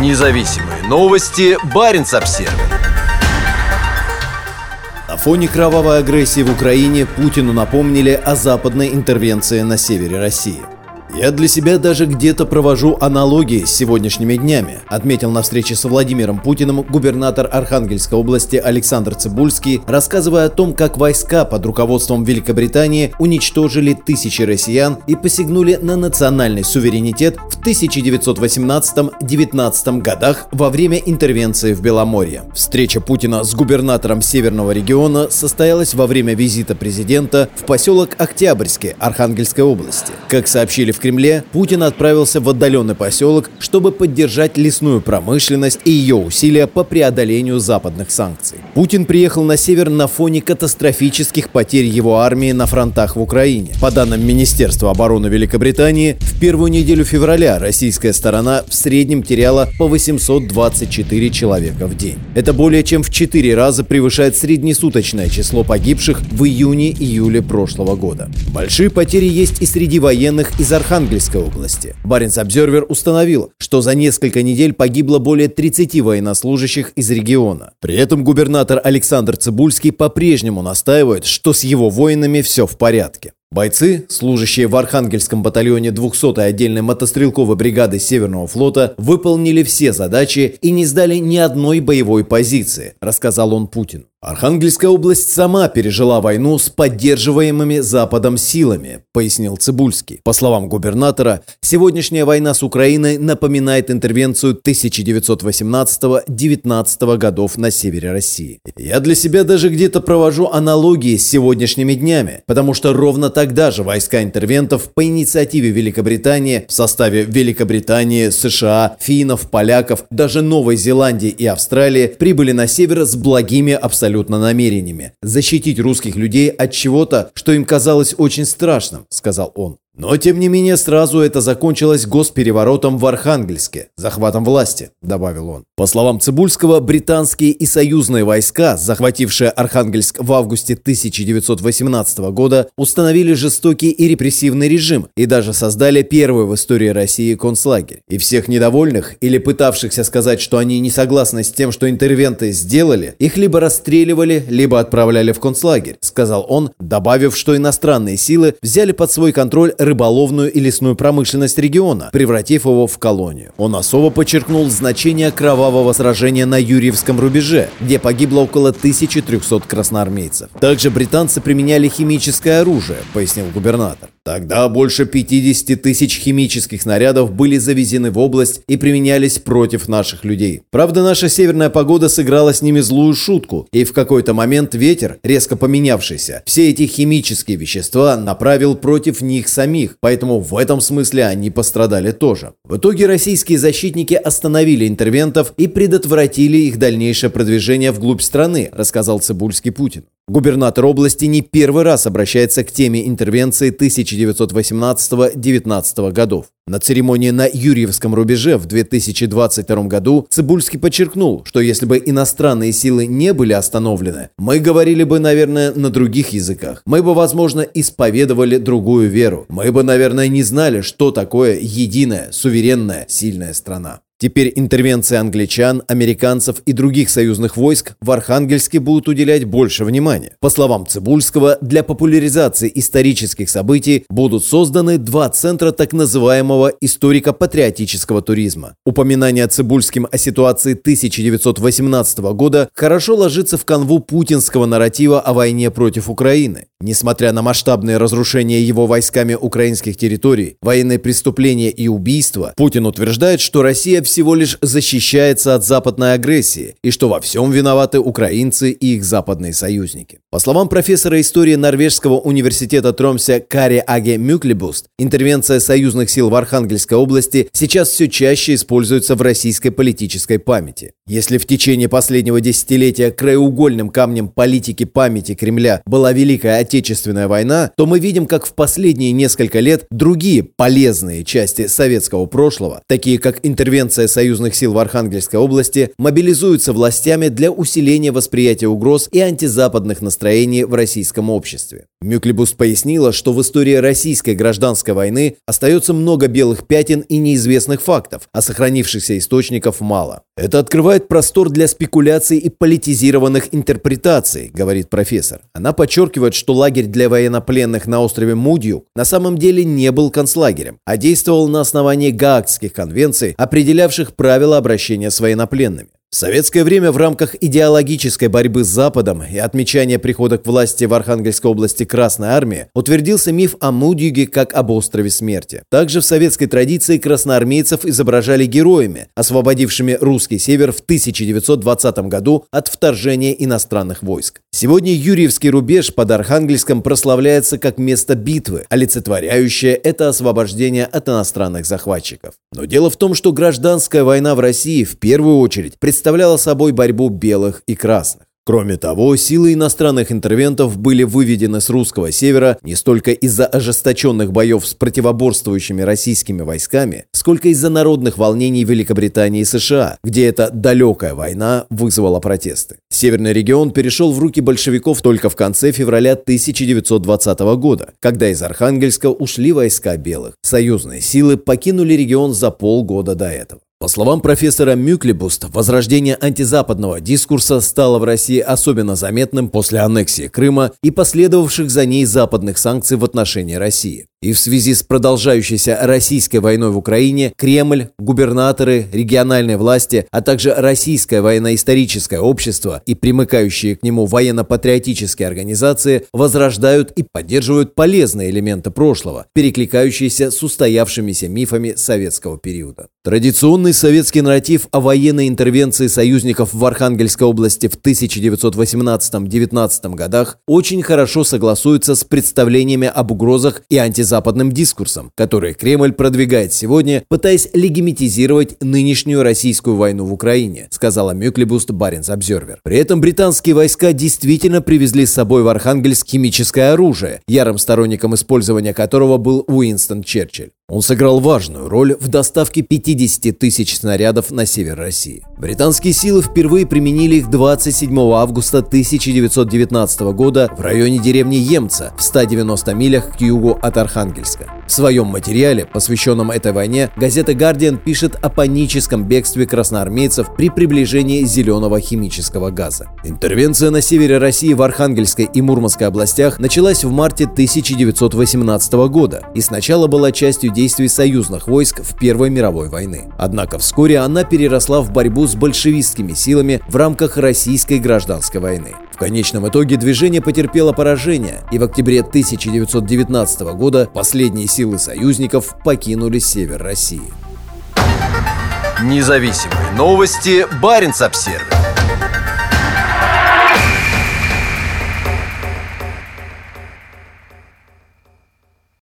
Независимые новости. Барин обсерва На фоне кровавой агрессии в Украине Путину напомнили о западной интервенции на севере России. Я для себя даже где-то провожу аналогии с сегодняшними днями, отметил на встрече со Владимиром Путиным губернатор Архангельской области Александр Цибульский, рассказывая о том, как войска под руководством Великобритании уничтожили тысячи россиян и посягнули на национальный суверенитет в 1918-19 годах во время интервенции в Беломорье. Встреча Путина с губернатором Северного региона состоялась во время визита президента в поселок Октябрьский Архангельской области. Как сообщили в Кремле, Путин отправился в отдаленный поселок, чтобы поддержать лесную промышленность и ее усилия по преодолению западных санкций. Путин приехал на север на фоне катастрофических потерь его армии на фронтах в Украине. По данным Министерства обороны Великобритании, в первую неделю февраля российская сторона в среднем теряла по 824 человека в день. Это более чем в 4 раза превышает среднесуточное число погибших в июне-июле прошлого года. Большие потери есть и среди военных из Архангельска Архангельской области. Баренц Обзервер установил, что за несколько недель погибло более 30 военнослужащих из региона. При этом губернатор Александр Цибульский по-прежнему настаивает, что с его воинами все в порядке. Бойцы, служащие в Архангельском батальоне 200-й отдельной мотострелковой бригады Северного флота, выполнили все задачи и не сдали ни одной боевой позиции, рассказал он Путину. Архангельская область сама пережила войну с поддерживаемыми Западом силами, пояснил Цибульский. По словам губернатора, сегодняшняя война с Украиной напоминает интервенцию 1918-19 годов на севере России. Я для себя даже где-то провожу аналогии с сегодняшними днями, потому что ровно тогда же войска интервентов по инициативе Великобритании в составе Великобритании, США, финнов, поляков, даже Новой Зеландии и Австралии прибыли на север с благими абсолютно абсолютно намерениями. Защитить русских людей от чего-то, что им казалось очень страшным, сказал он. Но, тем не менее, сразу это закончилось госпереворотом в Архангельске, захватом власти, добавил он. По словам Цибульского, британские и союзные войска, захватившие Архангельск в августе 1918 года, установили жестокий и репрессивный режим и даже создали первый в истории России концлагерь. И всех недовольных или пытавшихся сказать, что они не согласны с тем, что интервенты сделали, их либо расстреливали, либо отправляли в концлагерь, сказал он, добавив, что иностранные силы взяли под свой контроль рыболовную и лесную промышленность региона, превратив его в колонию. Он особо подчеркнул значение кровавого сражения на Юрьевском рубеже, где погибло около 1300 красноармейцев. Также британцы применяли химическое оружие, пояснил губернатор. Тогда больше 50 тысяч химических снарядов были завезены в область и применялись против наших людей. Правда, наша северная погода сыграла с ними злую шутку, и в какой-то момент ветер, резко поменявшийся, все эти химические вещества направил против них самих, поэтому в этом смысле они пострадали тоже. В итоге российские защитники остановили интервентов и предотвратили их дальнейшее продвижение вглубь страны, рассказал Цибульский Путин. Губернатор области не первый раз обращается к теме интервенции 1918-19 годов. На церемонии на Юрьевском рубеже в 2022 году Цибульский подчеркнул, что если бы иностранные силы не были остановлены, мы говорили бы, наверное, на других языках. Мы бы, возможно, исповедовали другую веру. Мы бы, наверное, не знали, что такое единая, суверенная, сильная страна. Теперь интервенции англичан, американцев и других союзных войск в Архангельске будут уделять больше внимания. По словам Цибульского, для популяризации исторических событий будут созданы два центра так называемого историко-патриотического туризма. Упоминание Цибульским о ситуации 1918 года хорошо ложится в канву путинского нарратива о войне против Украины. Несмотря на масштабные разрушения его войсками украинских территорий, военные преступления и убийства, Путин утверждает, что Россия всего лишь защищается от западной агрессии и что во всем виноваты украинцы и их западные союзники. По словам профессора истории Норвежского университета Тромсе Кари Аге Мюклебуст, интервенция союзных сил в Архангельской области сейчас все чаще используется в российской политической памяти. Если в течение последнего десятилетия краеугольным камнем политики памяти Кремля была Великая Отечественная война, то мы видим, как в последние несколько лет другие полезные части советского прошлого, такие как интервенция союзных сил в Архангельской области мобилизуется властями для усиления восприятия угроз и антизападных настроений настроений в российском обществе. Мюклебус пояснила, что в истории российской гражданской войны остается много белых пятен и неизвестных фактов, а сохранившихся источников мало. Это открывает простор для спекуляций и политизированных интерпретаций, говорит профессор. Она подчеркивает, что лагерь для военнопленных на острове Мудью на самом деле не был концлагерем, а действовал на основании Гаагских конвенций, определявших правила обращения с военнопленными. В советское время в рамках идеологической борьбы с Западом и отмечания прихода к власти в Архангельской области Красной Армии утвердился миф о Мудюге как об острове смерти. Также в советской традиции красноармейцев изображали героями, освободившими русский север в 1920 году от вторжения иностранных войск. Сегодня Юрьевский рубеж под Архангельском прославляется как место битвы, олицетворяющее это освобождение от иностранных захватчиков. Но дело в том, что гражданская война в России в первую очередь представляла собой борьбу белых и красных. Кроме того, силы иностранных интервентов были выведены с русского севера не столько из-за ожесточенных боев с противоборствующими российскими войсками, сколько из-за народных волнений Великобритании и США, где эта далекая война вызвала протесты. Северный регион перешел в руки большевиков только в конце февраля 1920 года, когда из Архангельска ушли войска белых. Союзные силы покинули регион за полгода до этого. По словам профессора Мюклебуст, возрождение антизападного дискурса стало в России особенно заметным после аннексии Крыма и последовавших за ней западных санкций в отношении России. И в связи с продолжающейся российской войной в Украине Кремль, губернаторы, региональные власти, а также Российское военно-историческое общество и примыкающие к нему военно-патриотические организации возрождают и поддерживают полезные элементы прошлого, перекликающиеся с устоявшимися мифами советского периода. Традиционный советский нарратив о военной интервенции союзников в Архангельской области в 1918-19 годах очень хорошо согласуется с представлениями об угрозах и антизападных западным дискурсом, который Кремль продвигает сегодня, пытаясь легимитизировать нынешнюю российскую войну в Украине, сказала Мюклебуст Баренц Обзервер. При этом британские войска действительно привезли с собой в Архангельск химическое оружие, ярым сторонником использования которого был Уинстон Черчилль. Он сыграл важную роль в доставке 50 тысяч снарядов на север России. Британские силы впервые применили их 27 августа 1919 года в районе деревни Емца в 190 милях к югу от Архангельска. В своем материале, посвященном этой войне, газета «Гардиан» пишет о паническом бегстве красноармейцев при приближении зеленого химического газа. Интервенция на севере России в Архангельской и Мурманской областях началась в марте 1918 года и сначала была частью действий союзных войск в Первой мировой войны. Однако вскоре она переросла в борьбу с большевистскими силами в рамках российской гражданской войны. В конечном итоге движение потерпело поражение, и в октябре 1919 года последние силы союзников покинули север России. Независимые новости. Барин обсервис